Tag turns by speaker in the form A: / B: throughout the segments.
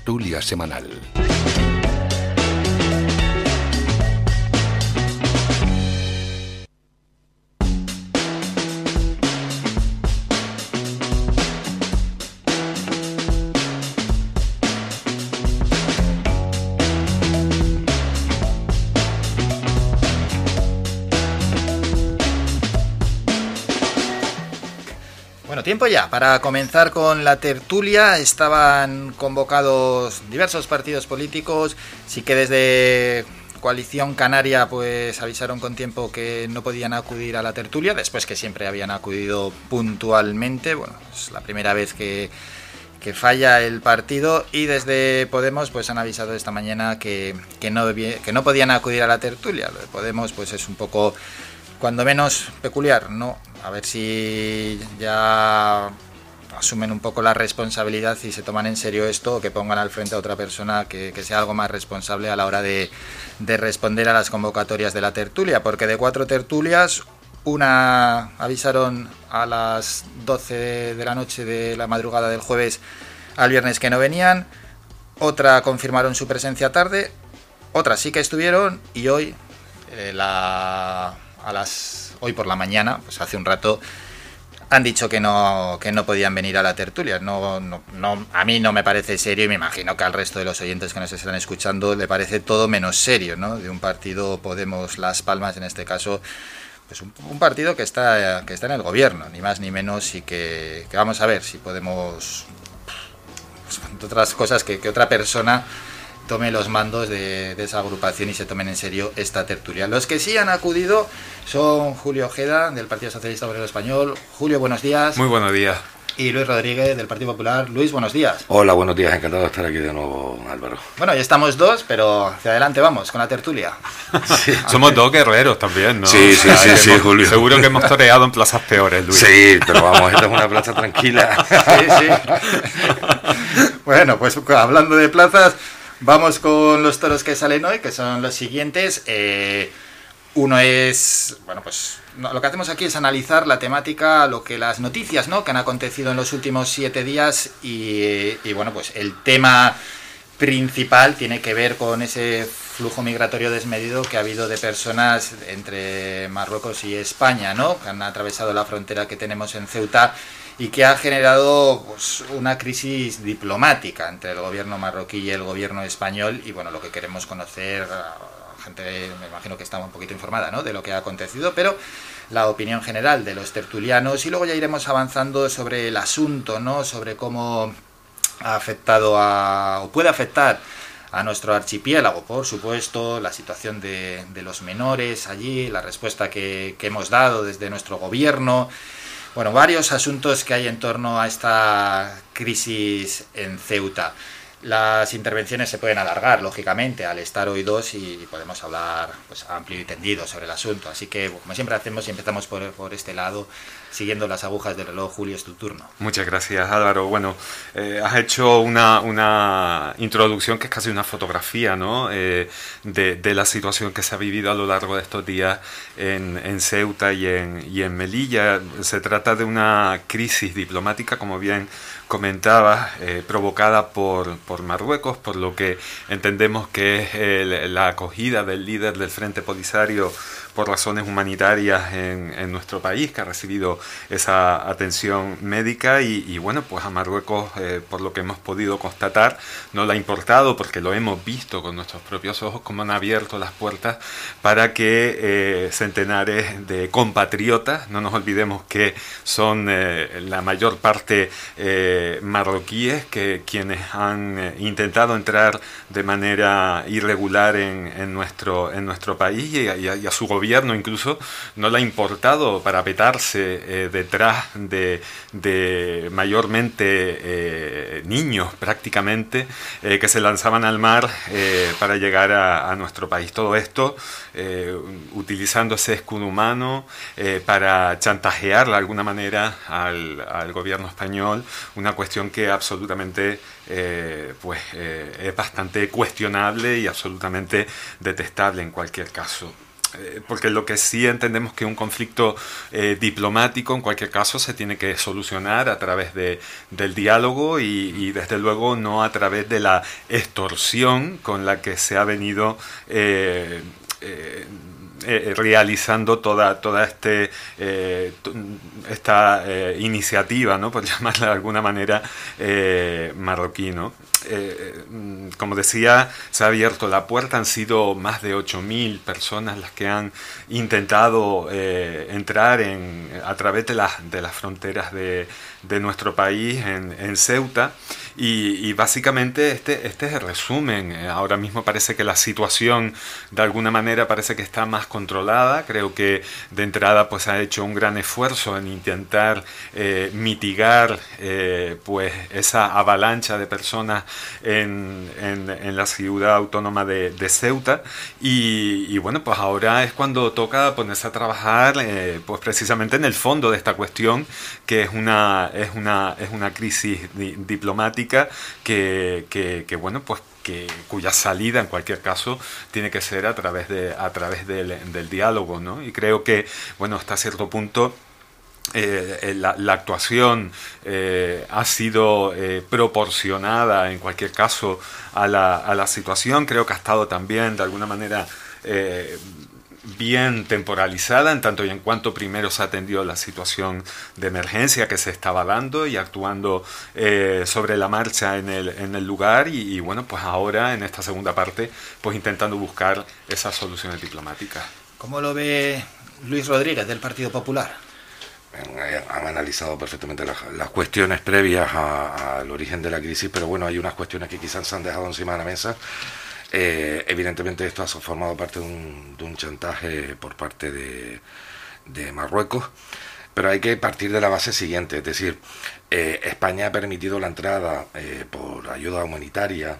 A: tertulia semanal.
B: Tiempo ya para comenzar con la tertulia. Estaban convocados diversos partidos políticos. Sí que desde Coalición Canaria pues avisaron con tiempo que no podían acudir a la tertulia, después que siempre habían acudido puntualmente. Bueno, es la primera vez que, falla el partido y desde Podemos pues han avisado esta mañana que, que, no, que no podían acudir a la tertulia. Lo de Podemos pues es un poco cuando menos peculiar, ¿no? A ver si ya asumen un poco la responsabilidad y se toman en serio esto o que pongan al frente a otra persona que, sea algo más responsable a la hora de, responder a las convocatorias de la tertulia, porque de cuatro tertulias, una avisaron a las 12 de la noche de la madrugada del jueves al viernes que no venían, otra confirmaron su presencia tarde, otras sí que estuvieron y hoy eh, la a las hoy por la mañana, pues hace un rato, han dicho que no, que no podían venir a la tertulia. No, no, a mí no me parece serio y me imagino que al resto de los oyentes que nos están escuchando le parece todo menos serio, ¿no? De un partido Podemos Las Palmas, en este caso, pues un, partido que está, que está en el gobierno, ni más ni menos, y que, vamos a ver si podemos, pues, otras cosas que otra persona tome los mandos de, esa agrupación y se tomen en serio esta tertulia. Los que sí han acudido son Julio Ojeda, del Partido Socialista Obrero Español. Julio, buenos días.
C: Muy buenos días.
B: Y Luis Rodríguez, del Partido Popular. Luis, buenos días.
D: Hola, buenos días. Encantado de estar aquí de nuevo, Álvaro.
B: Bueno, ya estamos dos, pero hacia adelante vamos, con la tertulia.
C: Somos dos guerreros también, ¿no?
D: Sí, sí, sí, sí, Julio.
C: Seguro que hemos toreado en plazas peores, Luis.
D: Sí, pero vamos, esta es una plaza tranquila.
B: Sí, sí. bueno, pues hablando de plazas... Vamos con los toros que salen hoy, que son los siguientes. Eh, uno es, bueno, pues lo que hacemos aquí es analizar la temática, lo que las noticias, ¿no? Que han acontecido en los últimos siete días y, bueno, pues el tema principal tiene que ver con ese flujo migratorio desmedido que ha habido de personas entre Marruecos y España, ¿no? Que han atravesado la frontera que tenemos en Ceuta y que ha generado pues, una crisis diplomática entre el gobierno marroquí y el gobierno español y bueno, lo que queremos conocer, gente me imagino que está un poquito informada ¿no? de lo que ha acontecido, pero la opinión general de los tertulianos y luego ya iremos avanzando sobre el asunto, ¿no? sobre cómo ha afectado a, o puede afectar a nuestro archipiélago, por supuesto, la situación de, de los menores allí, la respuesta que, que hemos dado desde nuestro gobierno, bueno, varios asuntos que hay en torno a esta crisis en Ceuta. Las intervenciones se pueden alargar, lógicamente, al estar hoy dos y podemos hablar pues, amplio y tendido sobre el asunto. Así que, como siempre hacemos, y empezamos por, por este lado, siguiendo las agujas del reloj. Julio, es tu turno.
C: Muchas gracias, Álvaro. Bueno, eh, has hecho una, una, introducción que es casi una fotografía ¿no? Eh, de, la situación que se ha vivido a lo largo de estos días en, Ceuta y en, y en Melilla. Se trata de una crisis diplomática, como bien comentaba, eh, provocada por, por, Marruecos, por lo que entendemos que es la acogida del líder del Frente Polisario por razones humanitarias en, nuestro país, que ha recibido esa atención médica y, bueno, pues a Marruecos, eh, por lo que hemos podido constatar, no le ha importado porque lo hemos visto con nuestros propios ojos, como han abierto las puertas para que eh, centenares de compatriotas, no nos olvidemos que son eh, la mayor parte marroquíes, que quienes han intentado entrar de manera irregular en, en nuestro, en nuestro país y a, y a su gobierno, incluso no le ha importado parapetarse eh, detrás de, mayormente eh, niños prácticamente eh, que se lanzaban al mar para llegar a, nuestro país. Todo esto utilizando ese escudo humano para chantajear de alguna manera al, al, gobierno español, una cuestión que absolutamente pues, es bastante cuestionable y absolutamente detestable en cualquier caso. Eh, porque lo que sí entendemos que un conflicto eh, diplomático en cualquier caso se tiene que solucionar a través de, del diálogo y, desde luego no a través de la extorsión con la que se ha venido eh, realizando toda, toda este, esta iniciativa, ¿no? por llamarla de alguna manera, marroquí. ¿no? Eh, mm, como decía, se ha abierto la puerta, han sido más de 8.000 personas las que han intentado eh, entrar en, a través de, de las fronteras de, de nuestro país en, en Ceuta y, básicamente este, este es el resumen. Eh, ahora mismo parece que la situación de alguna manera parece que está más controlada. Creo que de entrada pues ha hecho un gran esfuerzo en intentar eh, mitigar eh, pues esa avalancha de personas en, en, la ciudad autónoma de, de Ceuta y, bueno pues ahora es cuando toca ponerse a trabajar pues precisamente en el fondo de esta cuestión que es una, es una, es una crisis diplomática que, que, bueno, pues que, cuya salida en cualquier caso tiene que ser a través, de, a través del, del diálogo, ¿no? Y creo que, bueno, hasta cierto punto eh, eh, la, actuación eh, ha sido proporcionada en cualquier caso a la, a la, situación, creo que ha estado también de alguna manera bien temporalizada en tanto y en cuanto primero se atendió la situación de emergencia que se estaba dando y actuando eh, sobre la marcha en el, en el lugar y, y, bueno, pues ahora en esta segunda parte pues intentando buscar esas soluciones diplomáticas.
B: ¿Cómo lo ve Luis Rodríguez del Partido Popular?
D: Han analizado perfectamente las, las cuestiones previas al origen de la crisis, pero bueno, hay unas cuestiones que quizás se han dejado encima de la mesa eh, evidentemente esto ha formado parte de un, de un chantaje por parte de, de, Marruecos, pero hay que partir de la base siguiente, es decir, eh, España ha permitido la entrada eh, por ayuda humanitaria,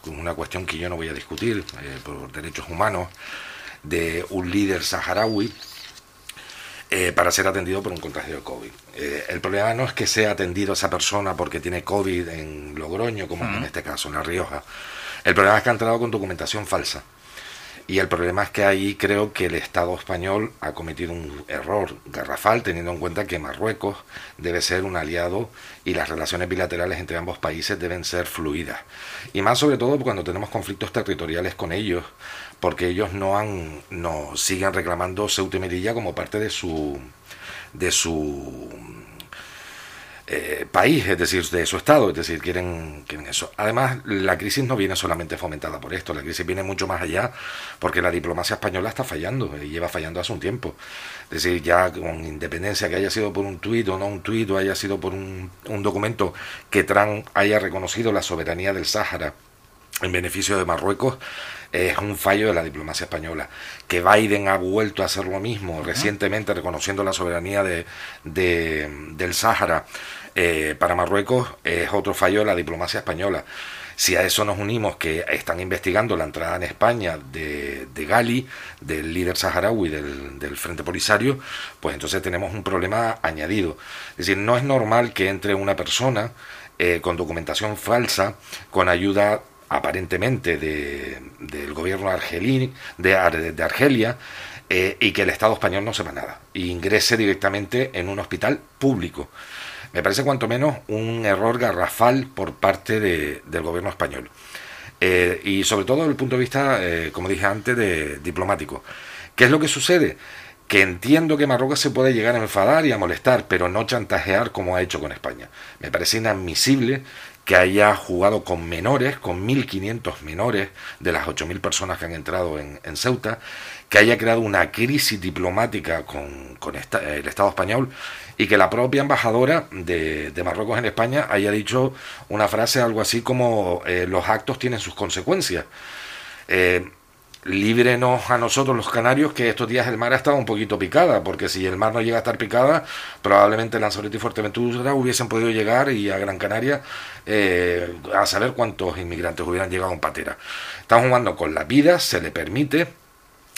D: con una cuestión que yo no voy a discutir, por derechos humanos, de un líder saharaui, para ser atendido por un contagio de COVID. El problema no es que sea atendido esa persona porque tiene COVID en Logroño, como uh -huh. en este caso, en La Rioja. El problema es que ha entrado con documentación falsa. Y el problema es que ahí creo que el Estado español ha cometido un error garrafal, teniendo en cuenta que Marruecos debe ser un aliado y las relaciones bilaterales entre ambos países deben ser fluidas. Y más sobre todo cuando tenemos conflictos territoriales con ellos, porque ellos no han no siguen reclamando Ceuta y Melilla como parte de su de su eh, país, es decir, de su Estado, es decir, quieren, quieren eso. Además, la crisis no viene solamente fomentada por esto, la crisis viene mucho más allá, porque la diplomacia española está fallando, y lleva fallando hace un tiempo. Es decir, ya con independencia que haya sido por un tuit o no un tuit, o haya sido por un, un documento que Trump haya reconocido la soberanía del Sáhara en beneficio de Marruecos, es un fallo de la diplomacia española. Que Biden ha vuelto a hacer lo mismo uh -huh. recientemente, reconociendo la soberanía de, de, del Sáhara eh, para Marruecos, es otro fallo de la diplomacia española. Si a eso nos unimos que están investigando la entrada en España de, de Gali, del líder saharaui del, del, Frente Polisario, pues entonces tenemos un problema añadido. Es decir, no es normal que entre una persona eh, con documentación falsa, con ayuda aparentemente de, del gobierno argelí, de, de Argelia, eh, y que el Estado español no sepa nada, e ingrese directamente en un hospital público. Me parece cuanto menos un error garrafal por parte de, del gobierno español. Eh, y sobre todo desde el punto de vista, eh, como dije antes, de diplomático. ¿Qué es lo que sucede? Que entiendo que Marruecos se puede llegar a enfadar y a molestar, pero no chantajear como ha hecho con España. Me parece inadmisible que haya jugado con menores, con 1.500 menores de las 8.000 personas que han entrado en, Ceuta, que haya creado una crisis diplomática con, el Estado español y que la propia embajadora de, Marruecos en España haya dicho una frase algo así como eh, los actos tienen sus consecuencias. Eh, líbrenos a nosotros los canarios que estos días el mar ha estado un poquito picada, porque si el mar no llega a estar picada, probablemente Lanzarote y Fuerteventura hubiesen podido llegar y a Gran Canaria eh, a saber cuántos inmigrantes hubieran llegado en patera. Están jugando con la vida, se le permite,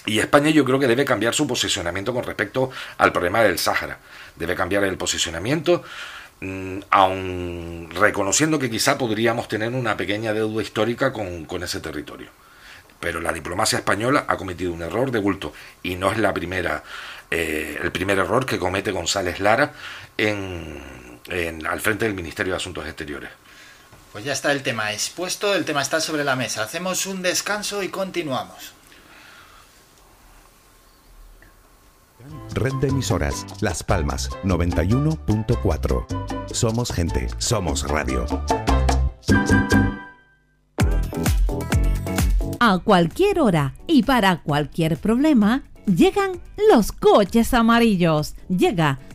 D: y España yo creo que debe cambiar su posicionamiento con respecto al problema del Sáhara. Debe cambiar el posicionamiento, mmm, aun reconociendo que quizá podríamos tener una pequeña deuda histórica con, ese territorio pero la diplomacia española ha cometido un error de bulto y no es la primera, eh, el primer error que comete González Lara en, al frente del Ministerio de Asuntos Exteriores.
B: Pues ya está el tema expuesto, el tema está sobre la mesa. Hacemos un descanso y continuamos.
A: Red de emisoras Las Palmas 91.4. Somos gente, somos radio.
E: A cualquier hora y para cualquier problema, llegan los coches amarillos. Llega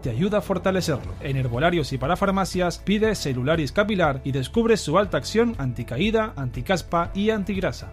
F: te ayuda a fortalecerlo. En herbolarios y para farmacias pide Celularis Capilar y descubre su alta acción anticaída, anticaspa y antigrasa.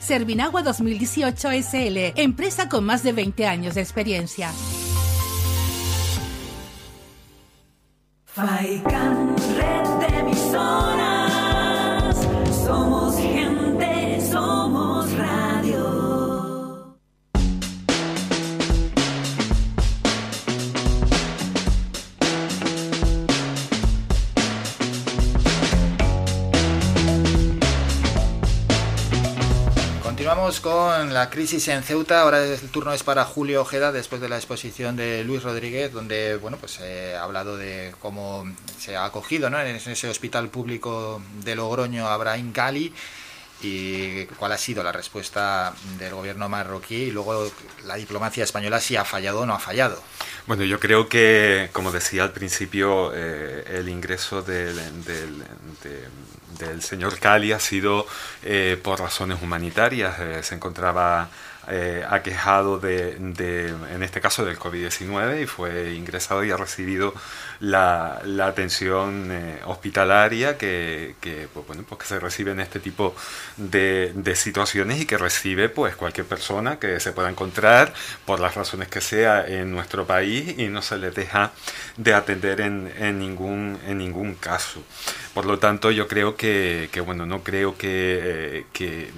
G: Servinagua 2018 SL, empresa con más de 20 años de experiencia.
B: Con la crisis en Ceuta. Ahora el turno es para Julio Ojeda después de la exposición de Luis Rodríguez, donde bueno pues ha hablado de cómo se ha acogido ¿no? en ese hospital público de Logroño Abraham Gali y cuál ha sido la respuesta del gobierno marroquí y luego la diplomacia española si ha fallado o no ha fallado.
C: Bueno, yo creo que, como decía al principio, eh, el ingreso del, del, de, del, señor Cali ha sido eh, por razones humanitarias. Eh, se encontraba eh, aquejado de, en este caso, del COVID-19 y fue ingresado y ha recibido la, atención eh, hospitalaria que, pues, bueno, pues que se recibe en este tipo de, de, situaciones y que recibe pues cualquier persona que se pueda encontrar por las razones que sea en nuestro país y no se le deja de atender en, ningún, en ningún caso. Por lo tanto, yo creo que, bueno, no creo que, eh, que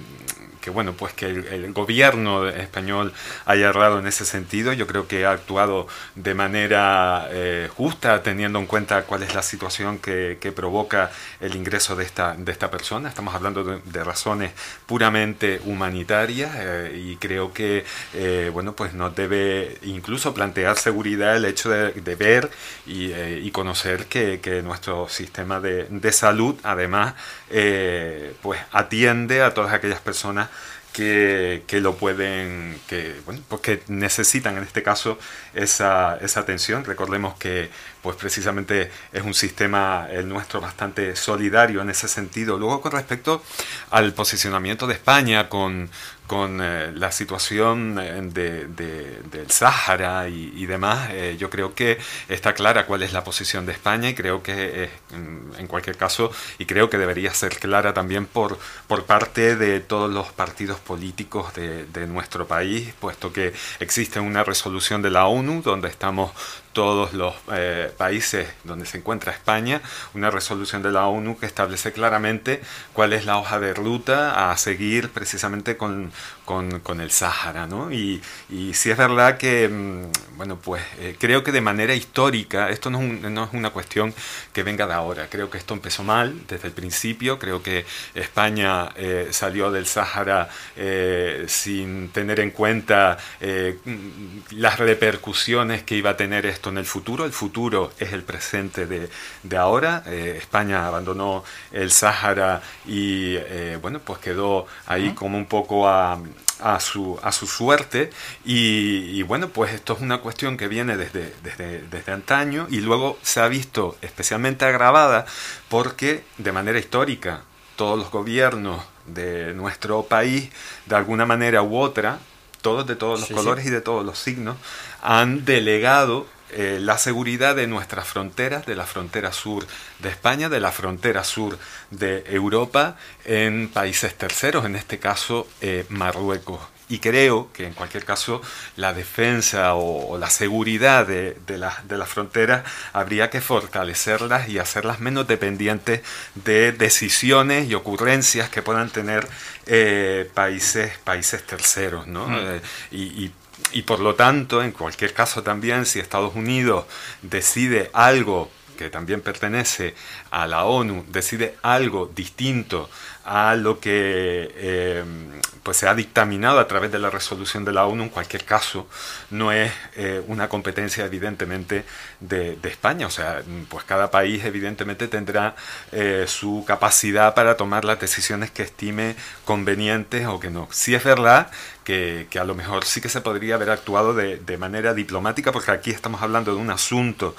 C: que bueno, pues que el, gobierno español haya errado en ese sentido. Yo creo que ha actuado de manera eh, justa, teniendo en cuenta cuál es la situación que, que, provoca el ingreso de esta, de esta persona. Estamos hablando de, razones puramente humanitarias eh, y creo que, eh, bueno, pues no debe incluso plantear seguridad el hecho de, ver y, conocer que, que nuestro sistema de, de salud, además, pues atiende a todas aquellas personas que, que, lo pueden, que, bueno, pues que necesitan en este caso esa, esa atención. Recordemos que pues precisamente es un sistema el nuestro bastante solidario en ese sentido. Luego con respecto al posicionamiento de España con, con eh, la situación eh, de, de- del Sáhara y, demás, eh, yo creo que está clara cuál es la posición de España y creo que, eh, en, cualquier caso, y creo que debería ser clara también por, por parte de todos los partidos políticos de nuestro país, puesto que existe una resolución de la ONU donde estamos todos los eh, países donde se encuentra España, una resolución de la ONU que establece claramente cuál es la hoja de ruta a seguir precisamente con, con, con el Sáhara, ¿no? Y, y sí es verdad que, mm, bueno, pues eh, creo que de manera histórica, esto no es, un- no es una cuestión que venga de ahora, creo que esto empezó mal desde el principio, creo que España eh, salió del Sáhara eh, sin tener en cuenta las repercusiones que iba a tener esto en el futuro. El futuro es el presente de, de ahora. España abandonó el Sáhara y bueno, pues quedó ahí como un poco a, a su, a su suerte. Y, y bueno, pues esto es una cuestión que viene desde, desde, desde antaño y luego se ha visto especialmente agravada porque de manera histórica todos los gobiernos de nuestro país, de alguna manera u otra, todos de todos los
B: Sí, sí.
C: colores y de todos los signos, han delegado eh, la seguridad de nuestras fronteras, de la frontera sur de España, de la frontera sur de Europa, en países terceros, en este caso eh, Marruecos. Y creo que en cualquier caso la defensa o, o la seguridad de, de las de las fronteras habría que fortalecerlas y hacerlas menos dependientes de decisiones y ocurrencias que puedan tener eh, países, países terceros. ¿no? Y, y- y por lo tanto, en cualquier caso también, si Estados Unidos decide algo que también pertenece a la ONU, decide algo distinto a lo que eh, pues se ha dictaminado a través de la resolución de la ONU, en cualquier caso, no es eh, una competencia evidentemente de, España. O sea, pues cada país evidentemente tendrá eh, su capacidad para tomar las decisiones que estime convenientes o que no. Sí es verdad que, que a lo mejor sí que se podría haber actuado de, de manera diplomática, porque aquí estamos hablando de un asunto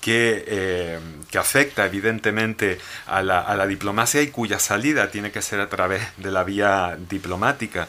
C: que, eh, que afecta evidentemente a la, a la diplomacia y cuya salida tiene que ser a través de la vía diplomática.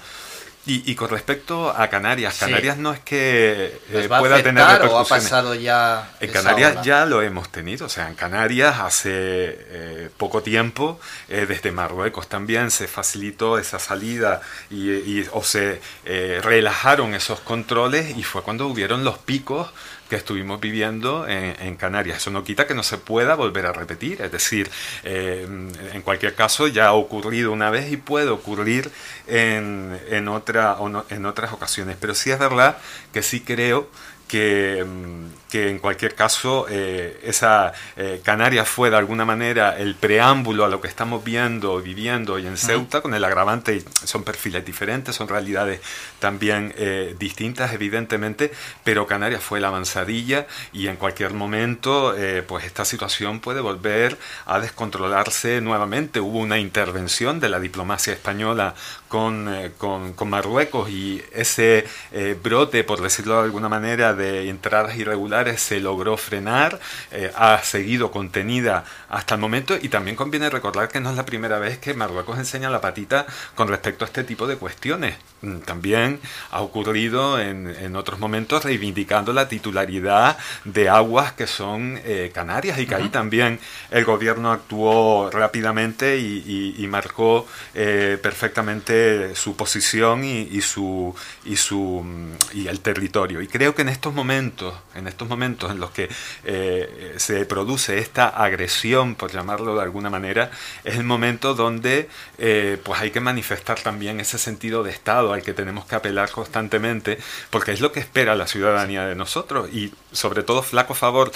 C: Y, y con respecto a Canarias,
B: Sí.
C: Canarias no es que
B: ¿Les
C: eh,
B: va a
C: pueda tener
B: afectar o ha
C: repercusiones.
B: pasado ya
C: En Canarias ya lo hemos tenido, o sea, en Canarias hace eh, poco tiempo, eh, desde Marruecos también se facilitó esa salida y, y- o se eh, relajaron esos controles y fue cuando hubieron los picos que estuvimos viviendo en, en Canarias. Eso no quita que no se pueda volver a repetir, es decir, eh, en cualquier caso ya ha ocurrido una vez y puede ocurrir en, en, otra, en otras ocasiones, pero sí es verdad que sí creo que, mm, que en cualquier caso eh, esa eh, Canarias fue de alguna manera el preámbulo a lo que estamos viendo, viviendo hoy en Ceuta, con el agravante, son perfiles diferentes, son realidades también eh, distintas evidentemente, pero Canarias fue la avanzadilla y en cualquier momento eh, pues esta situación puede volver a descontrolarse nuevamente. Hubo una intervención de la diplomacia española con, eh, con, con Marruecos y ese eh, brote, por decirlo de alguna manera, de entradas irregulares se logró frenar, eh, ha seguido contenida hasta el momento y también conviene recordar que no es la primera vez que Marruecos enseña la patita con respecto a este tipo de cuestiones. Mm, También ha ocurrido en, en otros momentos reivindicando la titularidad de aguas que son eh, canarias y que ahí también el gobierno actuó rápidamente y, y- y marcó eh, perfectamente su posición y, y su y su mm, y el territorio y creo que en estos momentos en estos momentos en los que eh, se produce esta agresión por llamarlo de alguna manera es el momento donde eh, pues hay que manifestar también ese sentido de estado al que tenemos que apelar constantemente porque es lo que espera la ciudadanía de nosotros y sobre todo flaco favor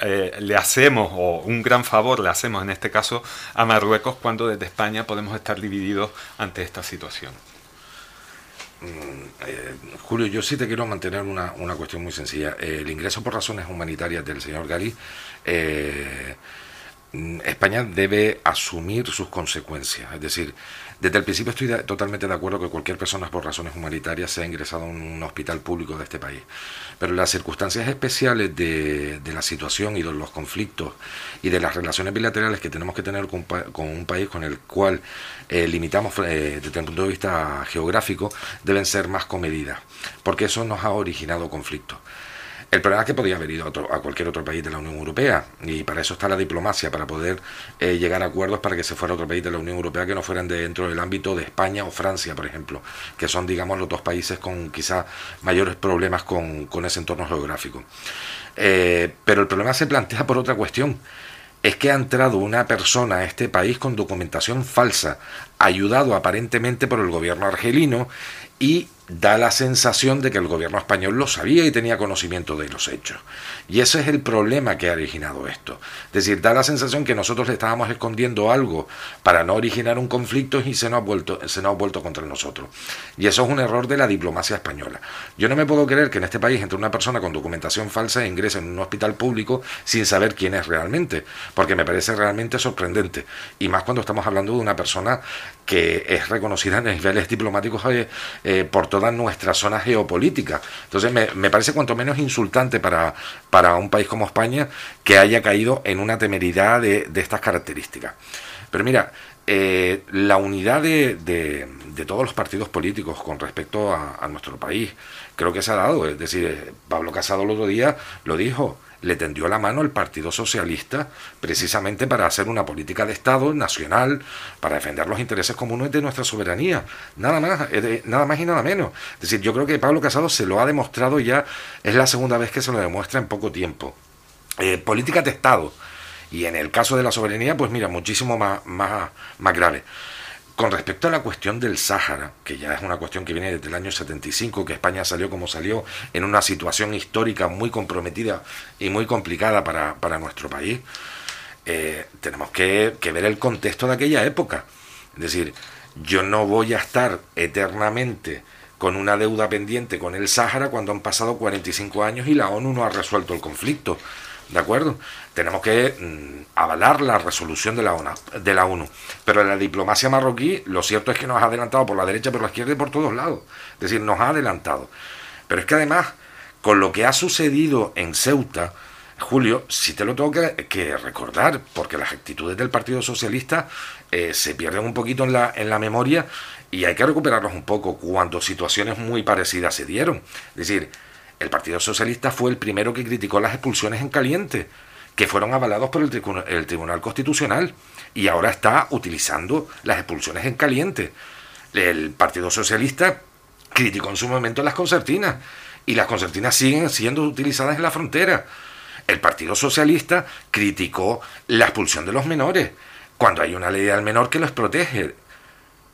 C: eh, le hacemos, o un gran favor le hacemos en este caso a Marruecos cuando desde España podemos estar divididos ante esta situación.
D: Eh, Julio, yo sí te quiero mantener una, una cuestión muy sencilla. Eh, el ingreso por razones humanitarias del señor Gali, eh, mm, España debe asumir sus consecuencias. Es decir, Desde el principio estoy totalmente de acuerdo que cualquier persona por razones humanitarias sea ingresado a un hospital público de este país. Pero las circunstancias especiales de, de la situación y de los conflictos y de las relaciones bilaterales que tenemos que tener con, con un país con el cual eh, limitamos eh, desde el punto de vista geográfico deben ser más comedidas, porque eso nos ha originado conflictos. El problema es que podía haber ido a, cualquier otro país de la Unión Europea y para eso está la diplomacia, para poder eh, llegar a acuerdos para que se fuera a otro país de la Unión Europea que no fueran de dentro del ámbito de España o Francia, por ejemplo, que son, digamos, los dos países con quizá mayores problemas con, con ese entorno geográfico. Eh, pero el problema se plantea por otra cuestión. Es que ha entrado una persona a este país con documentación falsa, ayudado aparentemente por el gobierno argelino y da la sensación de que el gobierno español lo sabía y tenía conocimiento de los hechos. Y ese es el problema que ha originado esto. Es decir, da la sensación que nosotros le estábamos escondiendo algo para no originar un conflicto y se nos ha vuelto, se nos ha vuelto contra nosotros. Y eso es un error de la diplomacia española. Yo no me puedo creer que en este país entre una persona con documentación falsa e ingrese en un hospital público sin saber quién es realmente, porque me parece realmente sorprendente. Y más cuando estamos hablando de una persona que es reconocida en niveles diplomáticos eh, eh, por toda nuestra zona geopolítica. Entonces me, me parece cuanto menos insultante para, para un país como España que haya caído en una temeridad de, de estas características. Pero mira, eh, la unidad de, de- de todos los partidos políticos con respecto a, nuestro país creo que se ha dado. Es decir, eh, Pablo Casado el otro día lo dijo, le tendió la mano al Partido Socialista precisamente para hacer una política de Estado nacional, para defender los intereses comunes de nuestra soberanía. Nada más, eh, nada más y nada menos. Es decir, yo creo que Pablo Casado se lo ha demostrado ya, es la segunda vez que se lo demuestra en poco tiempo. Eh, política de Estado. Y en el caso de la soberanía, pues mira, muchísimo más, más, más grave. Con respecto a la cuestión del Sáhara, que ya es una cuestión que viene desde el año 75, que España salió como salió, en una situación histórica muy comprometida y muy complicada para, para nuestro país, eh, tenemos que, que ver el contexto de aquella época. Es decir, yo no voy a estar eternamente con una deuda pendiente con el Sáhara cuando han pasado 45 años y la ONU no ha resuelto el conflicto. ¿De acuerdo? Tenemos que mm, avalar la resolución de la, ONU, de la ONU. Pero la diplomacia marroquí, lo cierto es que nos ha adelantado por la derecha, por la izquierda y por todos lados. Es decir, nos ha adelantado. Pero es que además, con lo que ha sucedido en Ceuta, Julio, sí te lo tengo que, que recordar, porque las actitudes del Partido Socialista eh, se pierden un poquito en la, en la memoria y hay que recuperarlos un poco cuando situaciones muy parecidas se dieron. Es decir, el Partido Socialista fue el primero que criticó las expulsiones en caliente, que fueron avalados por el, Tribunal Constitucional, y ahora está utilizando las expulsiones en caliente. El Partido Socialista criticó en su momento las concertinas, y las concertinas siguen siendo utilizadas en la frontera. El Partido Socialista criticó la expulsión de los menores, cuando hay una ley del menor que los protege.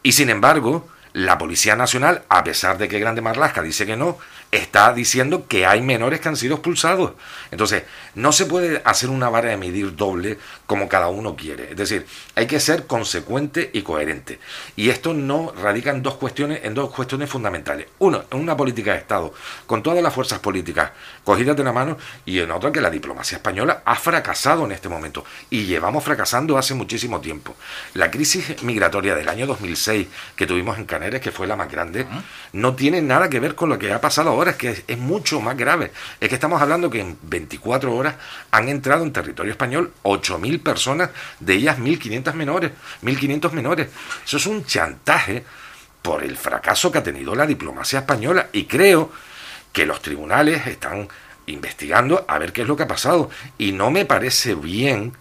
D: Y sin embargo, la Policía Nacional, a pesar de que Grande Marlasca dice que no, está diciendo que hay menores que han sido expulsados. Entonces, no se puede hacer una vara de medir doble como cada uno quiere. Es decir, hay que ser consecuente y coherente. Y esto no radica en dos cuestiones, en dos cuestiones fundamentales. Uno, en una política de Estado, con todas las fuerzas políticas cogidas de la mano, y en otra que la diplomacia española ha fracasado en este momento. Y llevamos fracasando hace muchísimo tiempo. La crisis migratoria del año 2006 que tuvimos en Canarias, que fue la más grande, no tiene nada que ver con lo que ha pasado ahora, es que es, mucho más grave. Es que estamos hablando que en 24 horas han entrado en territorio español 8.000 personas, de ellas 1.500 menores, 1.500 menores. Eso es un chantaje por el fracaso que ha tenido la diplomacia española y creo que los tribunales están investigando a ver qué es lo que ha pasado y no me parece bien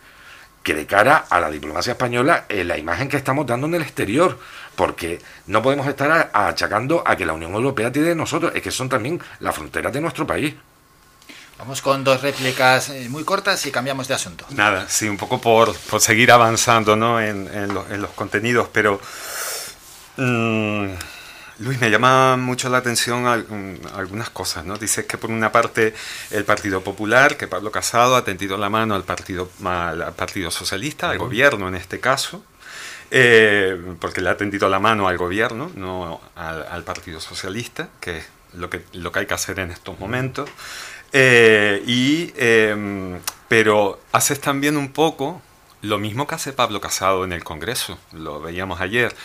D: que de cara a la diplomacia española eh, la imagen que estamos dando en el exterior, porque no podemos estar a- achacando a que la Unión Europea tiene de nosotros, es que son también las fronteras de nuestro país.
B: Vamos con dos réplicas eh, muy cortas y cambiamos de asunto.
C: Nada, sí, un poco por, por seguir avanzando ¿no? en, en lo- en los contenidos, pero mm, Luis, me llama mucho la atención al- mm, algunas cosas, ¿no? Dices que por una parte el Partido Popular, que Pablo Casado ha tendido la mano al Partido, al, al partido Socialista, al gobierno en este caso, eh, porque le ha tendido la mano al gobierno, no al, al Partido Socialista, que es lo que, lo que hay que hacer en estos momentos. Eh, y, eh, pero haces también un poco lo mismo que hace Pablo Casado en el Congreso, lo veíamos ayer.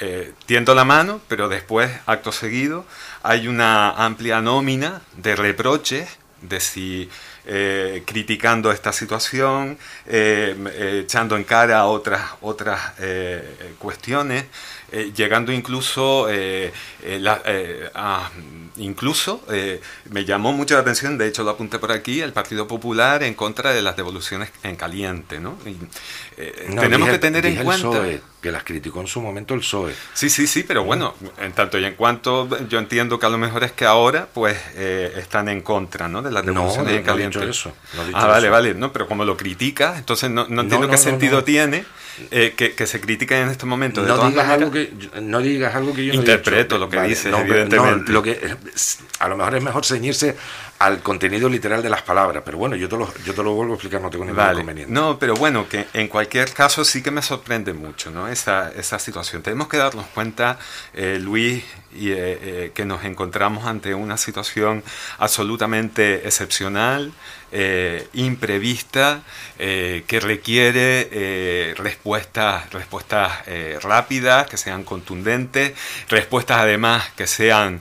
C: eh, tiendo la mano, pero después, acto seguido, hay una amplia nómina de reproches de si eh, criticando esta situación, eh, eh, echando en cara otras, otras cuestiones, llegando incluso a, incluso me llamó mucho la atención, de hecho lo apunté por aquí, el Partido Popular en contra de las devoluciones en caliente, ¿no? tenemos que tener en cuenta
D: que las criticó en su momento el PSOE.
C: Sí, sí, sí, pero bueno, en tanto y en cuanto yo entiendo que a lo mejor es que ahora pues eh, están en contra ¿no? de las devoluciones
D: no,
C: en caliente.
D: No eso,
C: ah, vale, vale, no, pero como lo critica, entonces no, no entiendo qué sentido tiene eh, que, que, se critique en este momento.
D: De no, digas algo que, no digas algo que yo
C: no Interpreto lo que dice, evidentemente.
D: lo que, a lo mejor es mejor ceñirse al contenido literal de las palabras, pero bueno, yo te lo, yo te lo vuelvo a explicar, no tengo ningún inconveniente.
C: No, pero bueno, que en cualquier caso sí que me sorprende mucho ¿no? esa, esa situación. Tenemos que darnos cuenta, eh, Luis, y, eh, eh, que nos encontramos ante una situación absolutamente excepcional, imprevista, que requiere respuestas, respuestas rápidas, que sean contundentes, respuestas además que sean,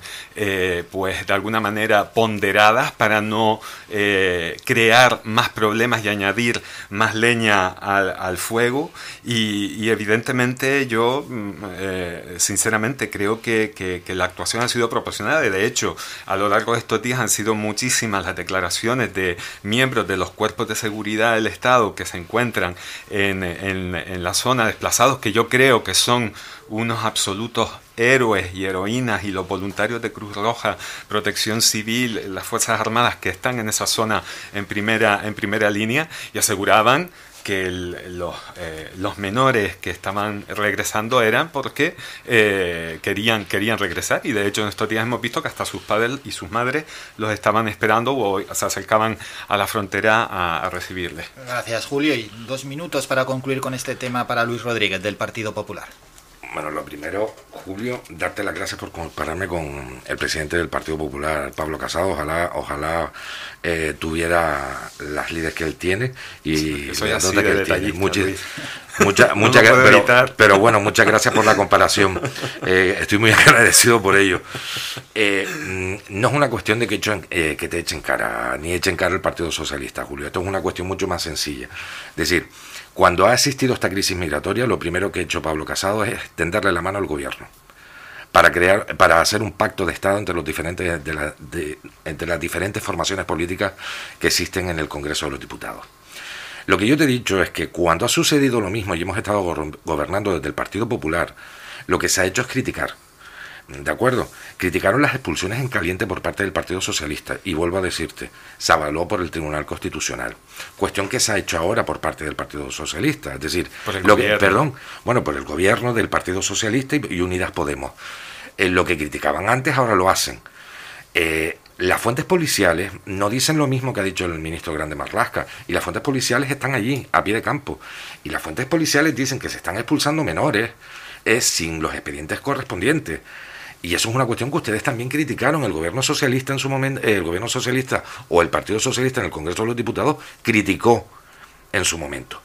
C: pues de alguna manera ponderadas para no eh, crear más problemas y añadir más leña al, fuego. Y, evidentemente yo, mm, eh, sinceramente, creo que, la actuación ha sido proporcionada. De hecho, a lo largo de estos días han sido muchísimas las declaraciones de miembros de los cuerpos de seguridad del Estado que se encuentran en, en la zona desplazados, que yo creo que son unos absolutos héroes y heroínas y los voluntarios de Cruz Roja, Protección Civil, las Fuerzas Armadas que están en esa zona en primera, en primera línea y aseguraban que los, eh, los, menores que estaban regresando eran porque eh, querían, querían regresar y de hecho en estos días hemos visto que hasta sus padres y sus madres los estaban esperando o se acercaban a la frontera a, a recibirles.
B: Gracias Julio y dos minutos para concluir con este tema para Luis Rodríguez del Partido Popular.
D: Bueno, lo primero, Julio, darte las gracias por compararme con el presidente del Partido Popular, Pablo Casado. Ojalá, ojalá eh, tuviera las líderes que él tiene y
C: Soy así que él tiene.
D: Muchas, muchas, pero, pero, bueno, muchas gracias por la comparación. Eh, estoy muy agradecido por ello. Eh, mm, no es una cuestión de que, que te echen cara, ni echen cara el Partido Socialista, Julio. Esto es una cuestión mucho más sencilla. Es decir, cuando ha existido esta crisis migratoria, lo primero que ha hecho Pablo Casado es tenderle la mano al gobierno para crear, para hacer un pacto de Estado entre los diferentes, de entre las diferentes formaciones políticas que existen en el Congreso de los Diputados. Lo que yo te he dicho es que cuando ha sucedido lo mismo y hemos estado gobernando desde el Partido Popular, lo que se ha hecho es criticar ¿De acuerdo? Criticaron las expulsiones en caliente por parte del Partido Socialista y vuelvo a decirte, se avaló por el Tribunal Constitucional. Cuestión que se ha hecho ahora por parte del Partido Socialista, es decir, lo que, perdón, bueno, por el gobierno del Partido Socialista y, Unidas Podemos. Eh, lo que criticaban antes ahora lo hacen. Eh, las fuentes policiales no dicen lo mismo que ha dicho el ministro Grande Marlasca, y las fuentes policiales están allí, a pie de campo, y las fuentes policiales dicen que se están expulsando menores es sin los expedientes correspondientes. Y eso es una cuestión que ustedes también criticaron. El gobierno socialista en su momento, el gobierno socialista o el Partido Socialista en el Congreso de los Diputados criticó en su momento.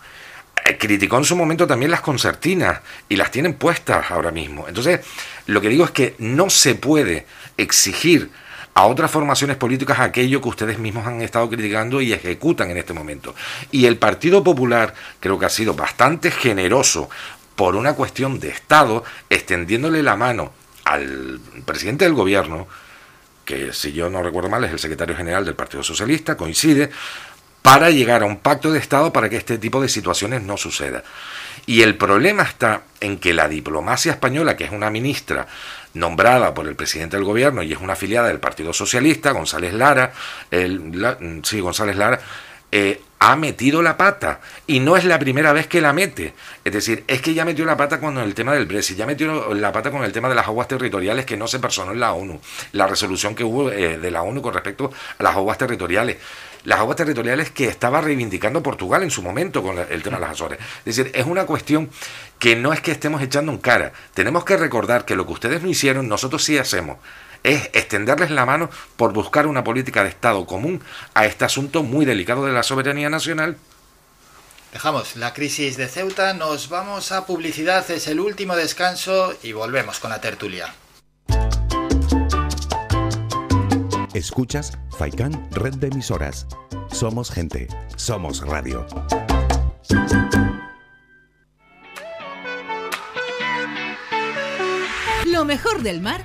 D: Eh, criticó en su momento también las concertinas y las tienen puestas ahora mismo. Entonces, lo que digo es que no se puede exigir a otras formaciones políticas aquello que ustedes mismos han estado criticando y ejecutan en este momento. Y el Partido Popular creo que ha sido bastante generoso por una cuestión de Estado, extendiéndole la mano al presidente del gobierno, que si yo no recuerdo mal es el secretario general del Partido Socialista, coincide, para llegar a un pacto de Estado para que este tipo de situaciones no suceda. Y el problema está en que la diplomacia española, que es una ministra nombrada por el presidente del gobierno y es una afiliada del Partido Socialista, González Lara, el, sí, González Lara, eh, ha metido la pata y no es la primera vez que la mete. Es decir, es que ya metió la pata con el tema del Brexit, ya metió la pata con el tema de las aguas territoriales que no se personó en la ONU, la resolución que hubo eh, de la ONU con respecto a las aguas territoriales. Las aguas territoriales que estaba reivindicando Portugal en su momento con el tema de las Azores. Es decir, es una cuestión que no es que estemos echando en cara. Tenemos que recordar que lo que ustedes no hicieron, nosotros sí hacemos es extenderles la mano por buscar una política de Estado común a este asunto muy delicado de la soberanía nacional
B: Dejamos la crisis de Ceuta, nos vamos a publicidad, es el último descanso y volvemos con la tertulia.
A: Escuchas Faikan Red de Emisoras. Somos gente, somos radio.
G: Lo mejor del mar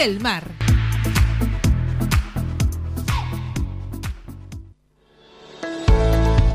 G: del mar.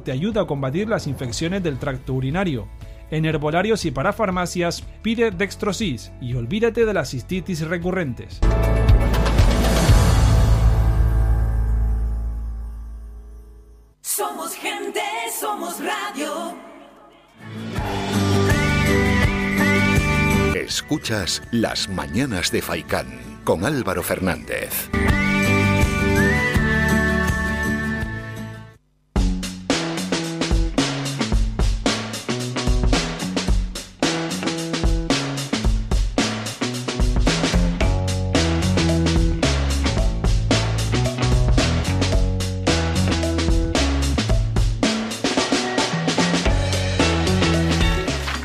F: te ayuda a combatir las infecciones del tracto urinario. En herbolarios y para farmacias pide Dextrosis y olvídate de las cistitis recurrentes.
H: Somos gente, somos radio.
I: Escuchas Las Mañanas de Faicán con Álvaro Fernández.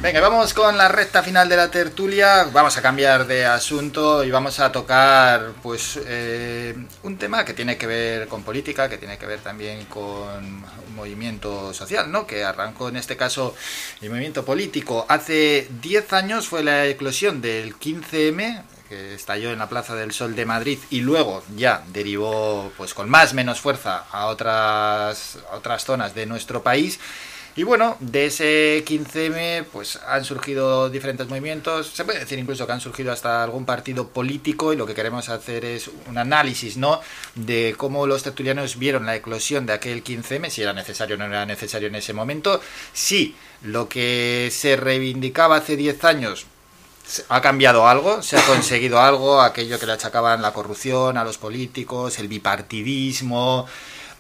B: Venga, vamos con la recta final de la tertulia. Vamos a cambiar de asunto y vamos a tocar, pues, eh, un tema que tiene que ver con política, que tiene que ver también con un movimiento social, ¿no? Que arrancó en este caso el movimiento político. Hace 10 años fue la eclosión del 15M que estalló en la Plaza del Sol de Madrid y luego ya derivó pues con más menos fuerza a otras a otras zonas de nuestro país y bueno, de ese 15M pues han surgido diferentes movimientos, se puede decir incluso que han surgido hasta algún partido político y lo que queremos hacer es un análisis, ¿no? De cómo los tertulianos vieron la eclosión de aquel 15M, si era necesario o no era necesario en ese momento, si lo que se reivindicaba hace 10 años ha cambiado algo, se ha conseguido algo, aquello que le achacaban la corrupción a los políticos, el bipartidismo,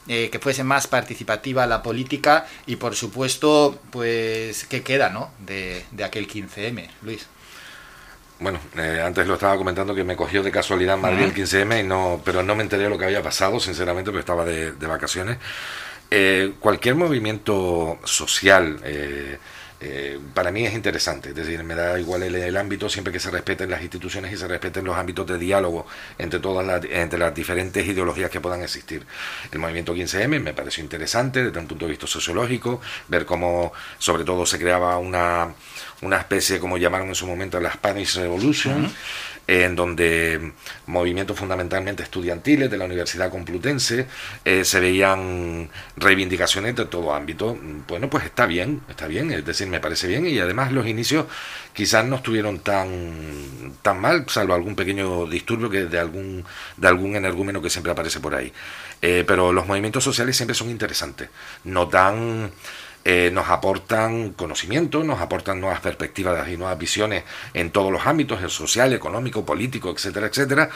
B: eh, que fuese más participativa la política y por supuesto, pues, ¿qué queda, no? De, de aquel 15M, Luis.
D: Bueno, eh, antes lo estaba comentando que me cogió de casualidad en Madrid el 15M, y no, pero no me enteré de lo que había pasado, sinceramente, porque estaba de, de vacaciones. Eh, cualquier movimiento social, eh, eh, para mí es interesante, es decir, me da igual el, el ámbito siempre que se respeten las instituciones y se respeten los ámbitos de diálogo entre todas las, entre las diferentes ideologías que puedan existir. El movimiento 15M me pareció interesante desde un punto de vista sociológico, ver cómo sobre todo se creaba una, una especie, como llamaron en su momento, la Spanish Revolution, en donde movimientos fundamentalmente estudiantiles de la Universidad Complutense eh, se veían reivindicaciones de todo ámbito. Bueno, pues está bien, está bien, es decir, me parece bien y además los inicios quizás no estuvieron tan, tan mal, salvo algún pequeño disturbio que de algún, de algún energúmeno que siempre aparece por ahí. Eh, pero los movimientos sociales siempre son interesantes, no dan eh, nos aportan conocimiento, nos aportan nuevas perspectivas y nuevas visiones en todos los ámbitos, el social, económico, político, etcétera, etcétera,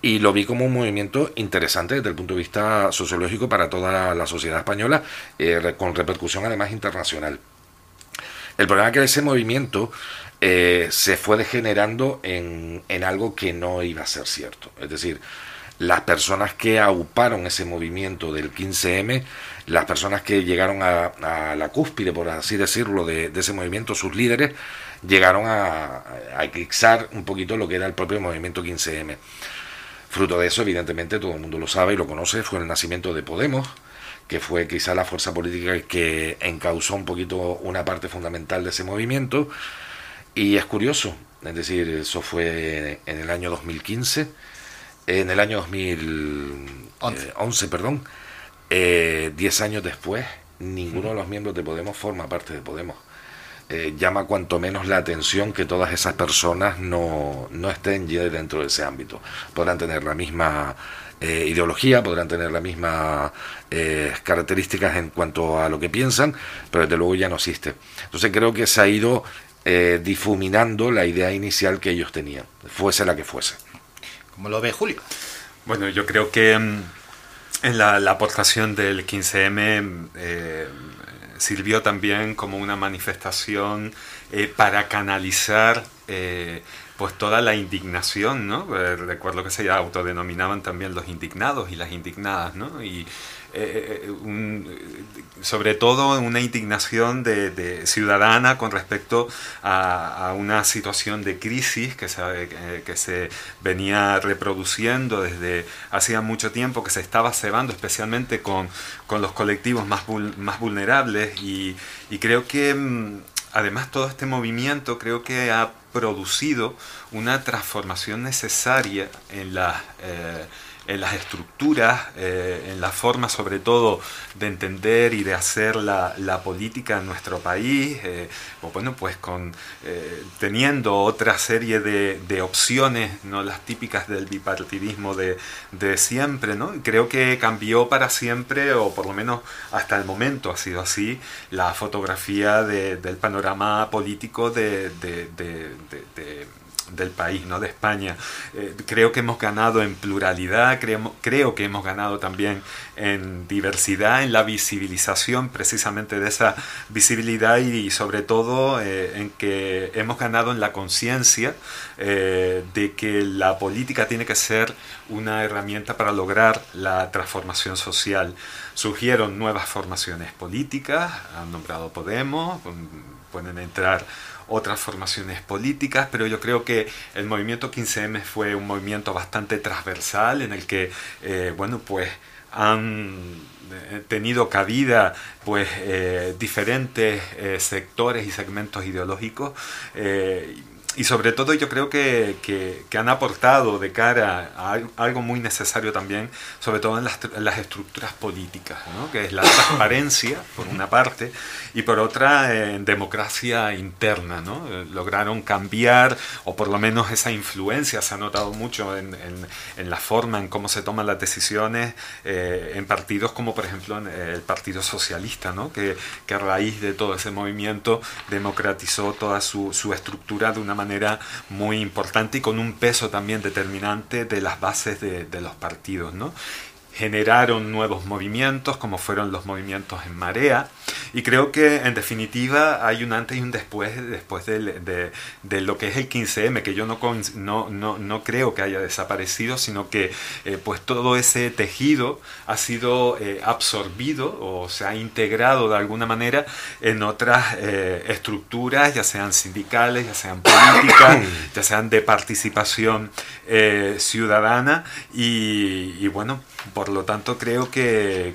D: y lo vi como un movimiento interesante desde el punto de vista sociológico para toda la, sociedad española, eh, con repercusión además internacional. El problema es que ese movimiento eh, se fue degenerando en, en algo que no iba a ser cierto. Es decir, las personas que auparon ese movimiento del 15M, las personas que llegaron a, a la cúspide, por así decirlo, de, de ese movimiento, sus líderes, llegaron a, a eclipsar un poquito lo que era el propio movimiento 15M. Fruto de eso, evidentemente, todo el mundo lo sabe y lo conoce, fue el nacimiento de Podemos, que fue quizá la fuerza política que encausó un poquito una parte fundamental de ese movimiento. Y es curioso, es decir, eso fue en el año 2015, en el año 2011, perdón, 10 años después, ninguno de los miembros de Podemos forma parte de Podemos. Eh, llama cuanto menos la atención que todas esas personas no, no estén ya dentro de ese ámbito. Podrán tener la misma eh, ideología, podrán tener las mismas eh, características en cuanto a lo que piensan, pero desde luego ya no existe. Entonces creo que se ha ido difuminando la idea inicial que ellos tenían, fuese la que fuese.
B: ¿Cómo lo ve Julio?
C: Bueno, yo creo que mm, en la, aportación del 15M sirvió también como una manifestación eh, para canalizar eh, pues toda la indignación, ¿no? Eh, recuerdo que se autodenominaban también los indignados y las indignadas, ¿no? Sobre todo una indignación de, ciudadana con respecto a, una situación de crisis que se, que se venía reproduciendo desde hacía mucho tiempo, que se estaba cebando especialmente con, con los colectivos más, más vulnerables. Y, creo que mm, además todo este movimiento creo que ha producido una transformación necesaria en la... Eh, en las estructuras, eh, en la forma sobre todo de entender y de hacer la, política en nuestro país, eh, bueno, pues con eh, teniendo otra serie de, opciones, no las típicas del bipartidismo de, siempre, ¿no? Creo que cambió para siempre, o por lo menos hasta el momento ha sido así, la fotografía del panorama político de del país, ¿no? de España. Eh, creo que hemos ganado en pluralidad, creo, creo que hemos ganado también en diversidad, en la visibilización precisamente de esa visibilidad y, sobre todo eh, en que hemos ganado en la conciencia eh, de que la política tiene que ser una herramienta para lograr la transformación social. Surgieron nuevas formaciones políticas, han nombrado Podemos, pueden entrar otras formaciones políticas, pero yo creo que el movimiento 15M fue un movimiento bastante transversal en el que, eh, bueno, pues han eh, tenido cabida pues eh, diferentes sectores y segmentos ideológicos y sobre todo yo creo que, que, han aportado de cara a algo muy necesario también, sobre todo en las, las estructuras políticas, ¿no? que es la transparencia, por una parte, y por otra, en democracia interna. ¿no? Eh, lograron cambiar, o por lo menos esa influencia se ha notado mucho en, en, en la forma en cómo se toman las decisiones eh, en partidos como, por ejemplo, en el Partido Socialista, ¿no? que, que a raíz de todo ese movimiento democratizó toda su, su estructura de una manera manera muy importante y con un peso también determinante de las bases de, los partidos. generaron nuevos movimientos, como fueron los movimientos en marea, y creo que en definitiva hay un antes y un después después de, de, lo que es el 15M, que yo no, no, no, no creo que haya desaparecido, sino que eh, pues todo ese tejido ha sido eh, absorbido o se ha integrado de alguna manera en otras eh, estructuras, ya sean sindicales, ya sean políticas, ya sean de participación ciudadana, y, y bueno, por lo tanto, creo que,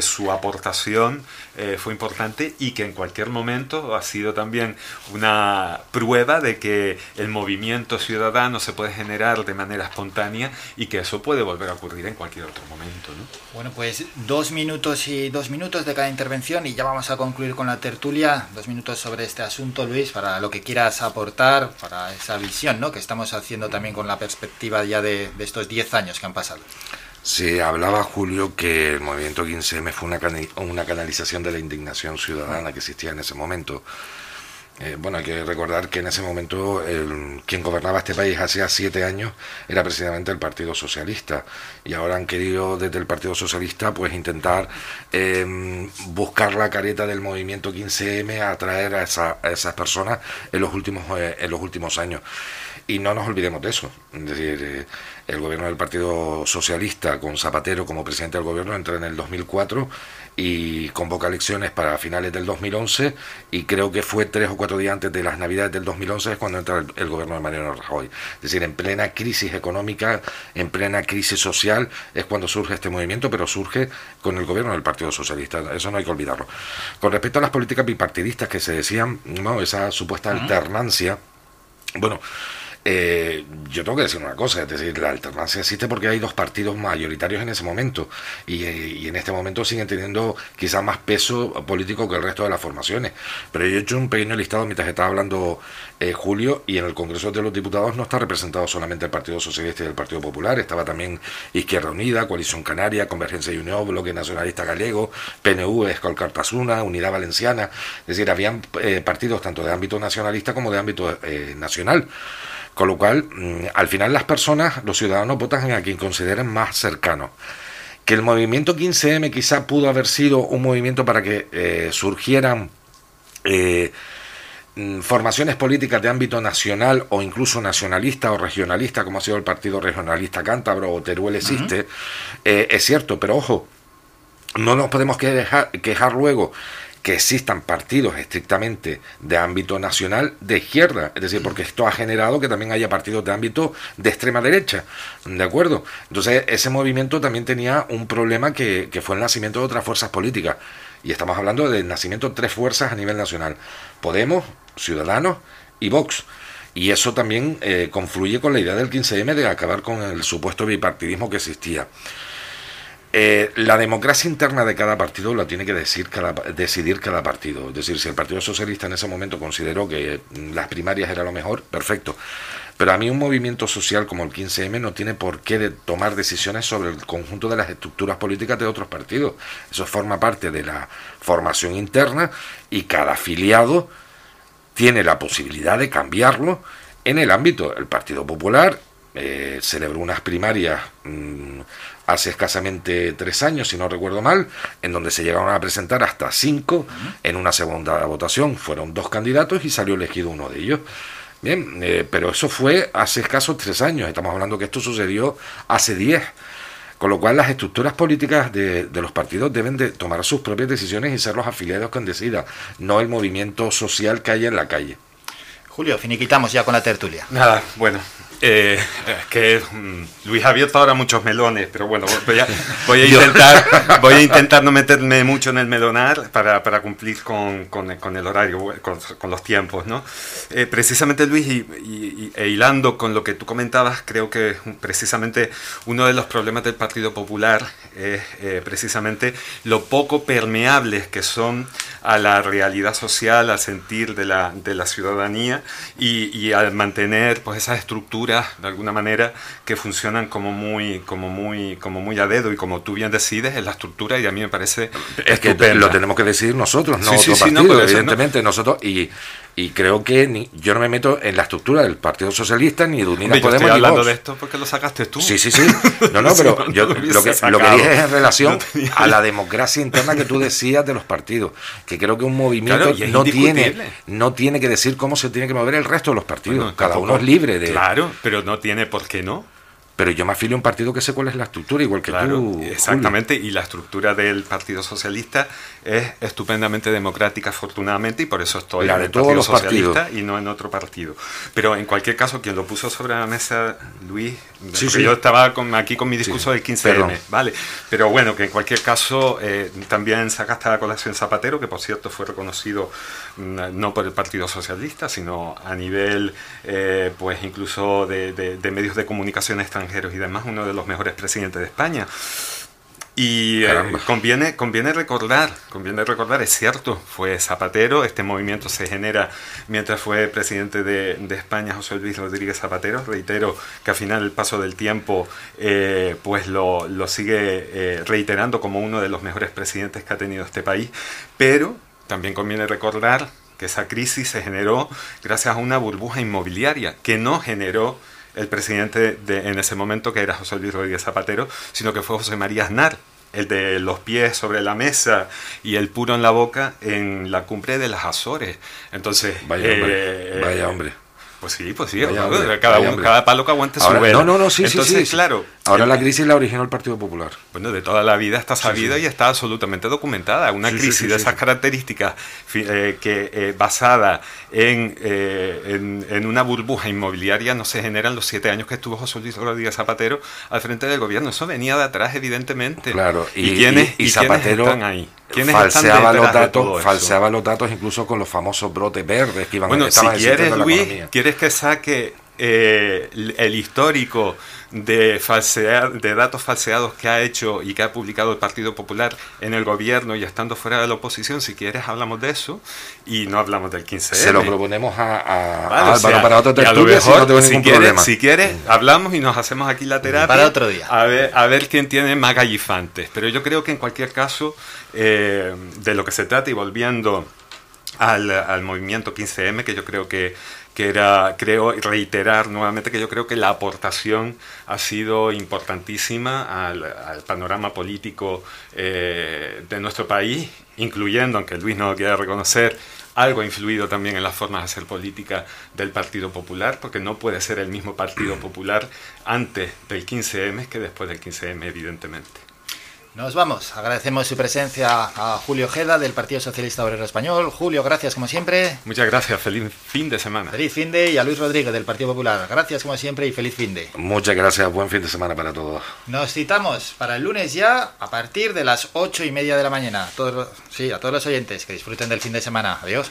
C: su aportación eh, fue importante y que en cualquier momento ha sido también una prueba de que el movimiento ciudadano se puede generar de manera espontánea y que eso puede volver a ocurrir en cualquier otro momento.
B: Bueno, pues dos minutos y dos minutos de cada intervención y ya vamos a concluir con la tertulia. Dos minutos sobre este asunto, Luis, para lo que quieras aportar, para esa visión ¿no? que estamos haciendo también con la perspectiva ya de, de estos diez años que han pasado.
D: Se hablaba, Julio, que el movimiento 15M fue una, una canalización de la indignación ciudadana que existía en ese momento. Eh, bueno, hay que recordar que en ese momento quien gobernaba este país hacía siete años era precisamente el Partido Socialista y ahora han querido desde el Partido Socialista pues intentar em, buscar la careta del movimiento 15M, atraer a, a esas personas en los últimos eh, en los últimos años. Y no nos olvidemos de eso. Es decir, eh, el gobierno del Partido Socialista, con Zapatero como presidente del gobierno, entra en el 2004 y convoca elecciones para finales del 2011 y creo que fue tres o cuatro días antes de las navidades del 2011 es cuando entra el, gobierno de Mariano Rajoy. Es decir, en plena crisis económica, en plena crisis social, es cuando surge este movimiento, pero surge con el gobierno del Partido Socialista. Eso no hay que olvidarlo. Con respecto a las políticas bipartidistas que se decían, no, esa supuesta alternancia, bueno, eh, yo tengo que decir una cosa, es decir, la alternancia existe porque hay dos partidos mayoritarios en ese momento y, en este momento siguen teniendo quizás más peso político que el resto de las formaciones. Pero yo he hecho un pequeño listado mientras estaba hablando eh, Julio y en el Congreso de los Diputados no está representado solamente el Partido Socialista y el Partido Popular, estaba también Izquierda Unida, Coalición Canaria, Convergencia y Unión, Bloque Nacionalista Galego, PNV, Escol Cartasuna, Unidad Valenciana, es decir, habían eh, partidos tanto de ámbito nacionalista como de ámbito nacional. Con lo cual, mm, al final las personas, los ciudadanos votan a quien consideren más cercano. Que el movimiento 15M quizá pudo haber sido un movimiento para que eh, surgieran eh, mm, formaciones políticas de ámbito nacional o incluso nacionalista o regionalista, como ha sido el Partido Regionalista Cántabro o Teruel existe, eh, es cierto, pero ojo, no nos podemos quejar luego que existan partidos estrictamente de ámbito nacional de izquierda, es decir, porque esto ha generado que también haya partidos de ámbito de extrema derecha, ¿de acuerdo? Entonces, ese movimiento también tenía un problema que, fue el nacimiento de otras fuerzas políticas, y estamos hablando del nacimiento de tres fuerzas a nivel nacional, Podemos, Ciudadanos y Vox. Y eso también eh, confluye con la idea del 15M de acabar con el supuesto bipartidismo que existía. Eh, la democracia interna de cada partido la tiene que decir decidir cada partido. Es decir, si el Partido Socialista en ese momento consideró que las primarias era lo mejor, perfecto. Pero a mí un movimiento social como el 15M no tiene por qué tomar decisiones sobre el conjunto de las estructuras políticas de otros partidos. Eso forma parte de la formación interna y cada afiliado tiene la posibilidad de cambiarlo en el ámbito. El Partido Popular eh, celebró unas primarias mm, hace escasamente tres años, si no recuerdo mal, en donde se llegaron a presentar hasta cinco en una segunda votación. Fueron dos candidatos y salió elegido uno de ellos. Bien, eh, pero eso fue hace escasos tres años. Estamos hablando que esto sucedió hace diez. Con lo cual las estructuras políticas de, de, los partidos deben de tomar sus propias decisiones y ser los afiliados quien decida, no el movimiento social que hay en la calle.
B: Julio, finiquitamos ya con la tertulia.
C: Nada, bueno, eh, que mm, Luis ha abierto ahora muchos melones, pero bueno, voy a, voy a intentar, voy a intentar no meterme mucho en el melonar para, para cumplir con, con, con, el horario, con, con, los tiempos, ¿no? Eh, precisamente Luis, y, e hilando con lo que tú comentabas, creo que precisamente uno de los problemas del Partido Popular es eh, precisamente lo poco permeables que son a la realidad social, al sentir de la, de la ciudadanía y, y al mantener pues esas estructuras de alguna manera, que funcionan como muy, como muy, como muy a dedo y como tú bien decides, es la estructura y a mí me parece
D: es que lo tenemos que decidir nosotros, no otro partido, evidentemente, nosotros y y creo que ni, yo no me meto en la estructura del Partido Socialista ni de Unidas Podemos.
C: Estoy hablando de esto porque lo sacaste tú.
D: Sí, sí, sí. No, no, pero yo, lo, que, lo, que, dije es en relación a la democracia interna que tú decías de los partidos. Que creo que un movimiento no, tiene, no tiene que decir cómo se tiene que mover el resto de los partidos. Cada uno es libre de.
C: Claro, pero no tiene por qué no
D: pero yo me afilio a un partido que sé cuál es la estructura, igual que tú.
C: Exactamente, y la estructura del Partido Socialista es estupendamente democrática, afortunadamente, y por eso estoy
D: en el Partido
C: Socialista y no en otro partido. Pero en cualquier caso, quien lo puso sobre la mesa, Luis, yo estaba aquí con mi discurso del 15M, ¿vale? Pero bueno, que en cualquier caso eh, también sacaste la colación Zapatero, que por cierto fue reconocido mm, no por el Partido Socialista, sino a nivel, eh, pues incluso de, de medios de comunicación extranjeros y demás, uno de los mejores presidentes de España. Y eh, conviene, conviene recordar, conviene recordar, es cierto, fue Zapatero, este movimiento se genera mientras fue presidente de, de España José Luis Rodríguez Zapatero, reitero que al final el paso del tiempo eh, pues lo, lo sigue eh, reiterando como uno de los mejores presidentes que ha tenido este país, pero también conviene recordar que esa crisis se generó gracias a una burbuja inmobiliaria que no generó el presidente de, en ese momento, que era José Luis Rodríguez Zapatero, sino que fue José María Aznar, el de los pies sobre la mesa y el puro en la boca en la cumbre de las Azores. Entonces,
D: vaya hombre, eh, vaya hombre.
C: Pues sí, pues sí, cada, uno, cada palo que aguante su vela.
D: No, no, no, sí,
C: Entonces,
D: sí,
C: claro,
D: Ahora la crisis la originó el Partido Popular.
C: Bueno, de toda la vida está sabida y está absolutamente documentada. Una crisis de esas características eh, que eh, basada en, en, en, una burbuja inmobiliaria no se generan los siete años que estuvo José Luis Rodríguez Zapatero al frente del gobierno. Eso venía de atrás, evidentemente.
D: Claro,
C: y, quiénes, y, Zapatero están ahí.
D: falseaba los datos, falseaba los datos incluso con los famosos brotes verdes que iban
C: bueno,
D: a
C: si quieres, Luis, quieres que saque eh, el histórico de, de datos falseados que ha hecho y que ha publicado el Partido Popular en el gobierno y estando fuera de la oposición, si quieres hablamos de eso y no hablamos del 15
D: Se lo proponemos a, Álvaro para otro tertulia si no tengo
C: si
D: ningún
C: quieres,
D: problema.
C: Si quieres, hablamos y nos hacemos aquí la terapia.
B: Para otro día.
C: A ver, a ver quién tiene más gallifantes. Pero yo creo que en cualquier caso, eh, de lo que se trata y volviendo al, al movimiento 15M, que yo creo que que era, creo, reiterar nuevamente que yo creo que la aportación ha sido importantísima al, panorama político eh, de nuestro país, incluyendo, aunque Luis no lo quiera reconocer, algo ha influido también en las formas de hacer política del Partido Popular, porque no puede ser el mismo Partido Popular antes del 15M que después del 15M, evidentemente.
B: Nos vamos. Agradecemos su presencia a Julio Ojeda del Partido Socialista Obrero Español. Julio, gracias como siempre.
C: Muchas gracias. Feliz fin de semana.
B: Feliz fin de y a Luis Rodríguez del Partido Popular. Gracias como siempre y feliz fin de.
D: Muchas gracias. Buen fin de semana para todos.
B: Nos citamos para el lunes ya a partir de las ocho y media de la mañana. Todos, sí, a todos los oyentes que disfruten del fin de semana. Adiós.